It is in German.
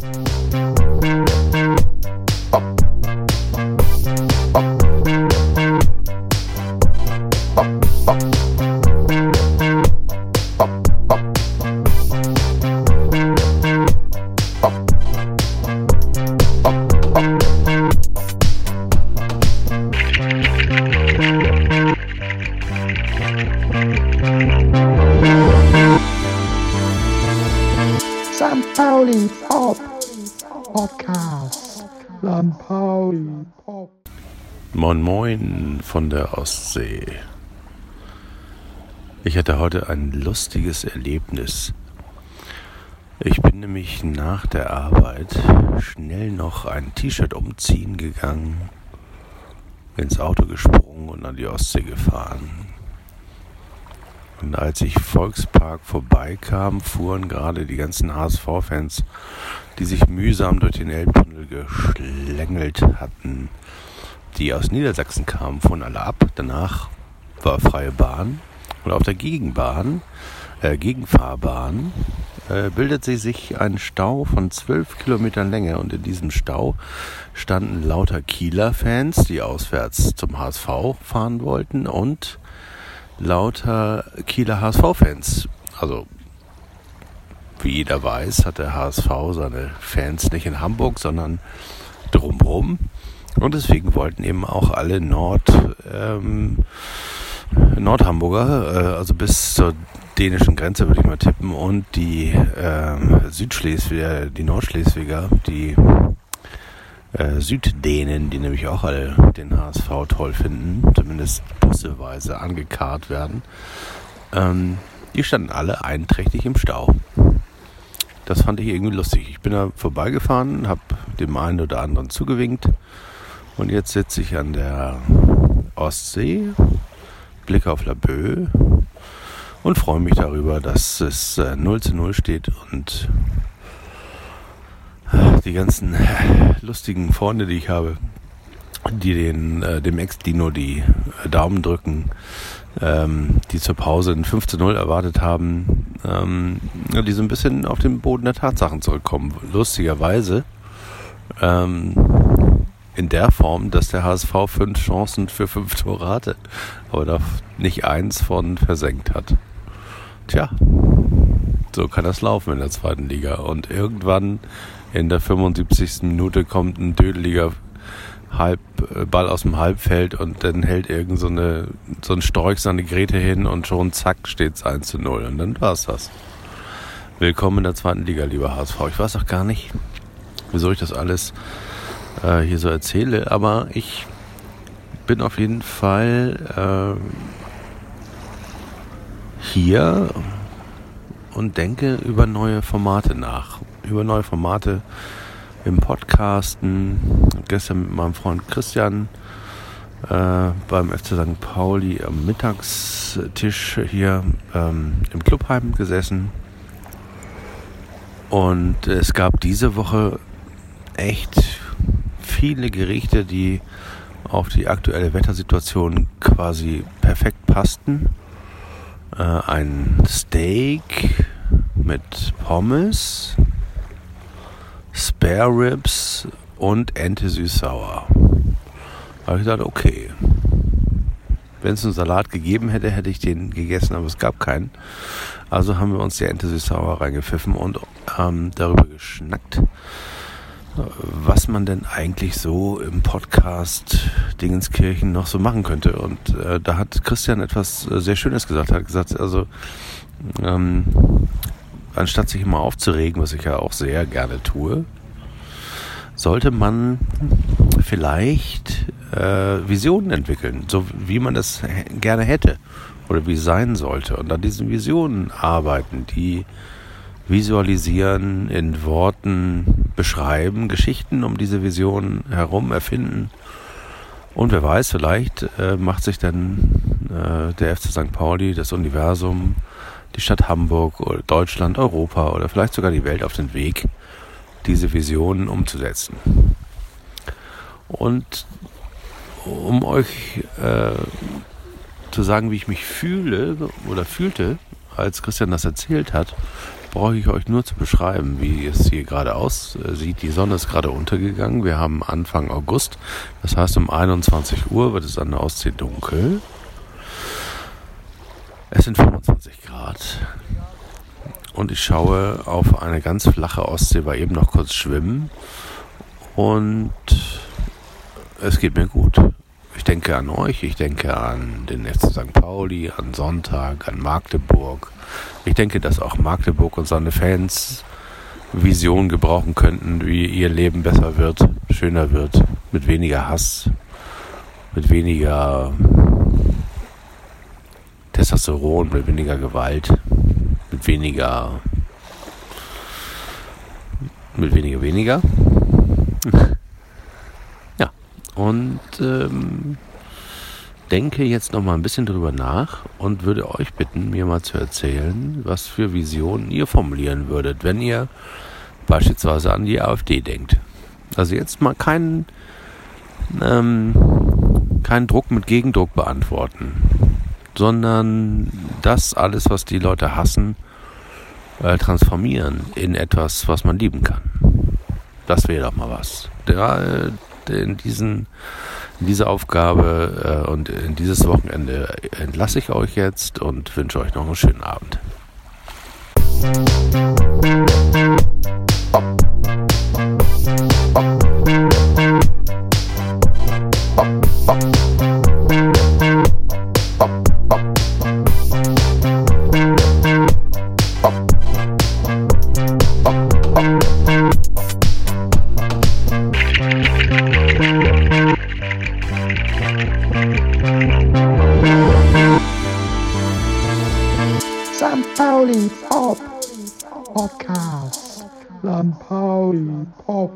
St. Pauli Pop Podcast. St. Pauli Pop. Moin Moin von der Ostsee. Ich hatte heute ein lustiges Erlebnis. Ich bin nämlich nach der Arbeit schnell noch ein T-Shirt umziehen gegangen, ins Auto gesprungen und an die Ostsee gefahren. Und als ich Volkspark vorbeikam, fuhren gerade die ganzen HSV-Fans, die sich mühsam durch den Elbtunnel geschlängelt hatten, die aus Niedersachsen kamen, fuhren alle ab. Danach war freie Bahn. Und auf der Gegenbahn, äh, Gegenfahrbahn, äh, bildete sich ein Stau von zwölf Kilometern Länge. Und in diesem Stau standen lauter Kieler-Fans, die auswärts zum HSV fahren wollten und lauter Kieler HSV-Fans. Also, wie jeder weiß, hat der HSV seine Fans nicht in Hamburg, sondern drumherum. Und deswegen wollten eben auch alle Nord, ähm, Nordhamburger, äh, also bis zur dänischen Grenze würde ich mal tippen, und die ähm, Südschleswiger, die Nordschleswiger, die äh, Süddänen, die nämlich auch alle den HSV toll finden, zumindest busseweise angekarrt werden, ähm, die standen alle einträchtig im Stau. Das fand ich irgendwie lustig. Ich bin da vorbeigefahren, habe dem einen oder anderen zugewinkt und jetzt sitze ich an der Ostsee, blicke auf Laboe und freue mich darüber, dass es äh, 0 zu 0 steht und die ganzen lustigen Freunde, die ich habe, die den, äh, dem Ex-Dino die äh, Daumen drücken, ähm, die zur Pause ein 5 zu 0 erwartet haben, ähm, die so ein bisschen auf den Boden der Tatsachen zurückkommen. Lustigerweise ähm, in der Form, dass der HSV fünf Chancen für fünf Tore hatte, aber da nicht eins von versenkt hat. Tja, so kann das laufen in der zweiten Liga. Und irgendwann in der 75. Minute kommt ein dödeliger Halb, äh, Ball aus dem Halbfeld und dann hält irgend so, eine, so ein Storch seine Grete hin und schon zack steht's 1 zu 0 und dann war's das. Willkommen in der zweiten Liga, lieber HSV. Ich weiß auch gar nicht, wieso ich das alles äh, hier so erzähle, aber ich bin auf jeden Fall äh, hier und denke über neue Formate nach. Über neue Formate im Podcasten. Gestern mit meinem Freund Christian äh, beim FC St. Pauli am Mittagstisch hier ähm, im Clubheim gesessen. Und es gab diese Woche echt viele Gerichte, die auf die aktuelle Wettersituation quasi perfekt passten. Äh, ein Steak mit Pommes, Spare Ribs und Ente süß-sauer. Da habe ich gedacht, okay. Wenn es einen Salat gegeben hätte, hätte ich den gegessen, aber es gab keinen. Also haben wir uns die Ente süß-sauer reingepfiffen und ähm, darüber geschnackt, was man denn eigentlich so im Podcast Dingenskirchen noch so machen könnte. Und äh, da hat Christian etwas äh, sehr Schönes gesagt. Er hat gesagt, also ähm, anstatt sich immer aufzuregen, was ich ja auch sehr gerne tue, sollte man vielleicht äh, Visionen entwickeln, so wie man das gerne hätte oder wie es sein sollte. Und an diesen Visionen arbeiten, die visualisieren, in Worten beschreiben, Geschichten um diese Visionen herum erfinden. Und wer weiß, vielleicht äh, macht sich dann äh, der FC St. Pauli, das Universum, die Stadt Hamburg oder Deutschland, Europa oder vielleicht sogar die Welt auf den Weg, diese Visionen umzusetzen. Und um euch äh, zu sagen, wie ich mich fühle oder fühlte, als Christian das erzählt hat, brauche ich euch nur zu beschreiben, wie es hier gerade aussieht. Die Sonne ist gerade untergegangen. Wir haben Anfang August. Das heißt, um 21 Uhr wird es an der Ostsee dunkel. Es sind 25 Grad. Und ich schaue auf eine ganz flache Ostsee, war eben noch kurz schwimmen. Und es geht mir gut. Ich denke an euch, ich denke an den FC St. Pauli, an Sonntag, an Magdeburg. Ich denke, dass auch Magdeburg und seine Fans Visionen gebrauchen könnten, wie ihr Leben besser wird, schöner wird, mit weniger Hass, mit weniger Testosteron, mit weniger Gewalt, mit weniger, mit weniger weniger. ja, und ähm, denke jetzt noch mal ein bisschen drüber nach und würde euch bitten, mir mal zu erzählen, was für Visionen ihr formulieren würdet, wenn ihr beispielsweise an die AfD denkt. Also jetzt mal keinen, ähm, keinen Druck mit Gegendruck beantworten, sondern das alles, was die Leute hassen, äh, transformieren in etwas, was man lieben kann. Das wäre doch mal was. Da, äh, in, diesen, in diese Aufgabe äh, und in dieses Wochenende entlasse ich euch jetzt und wünsche euch noch einen schönen Abend. St. Pauli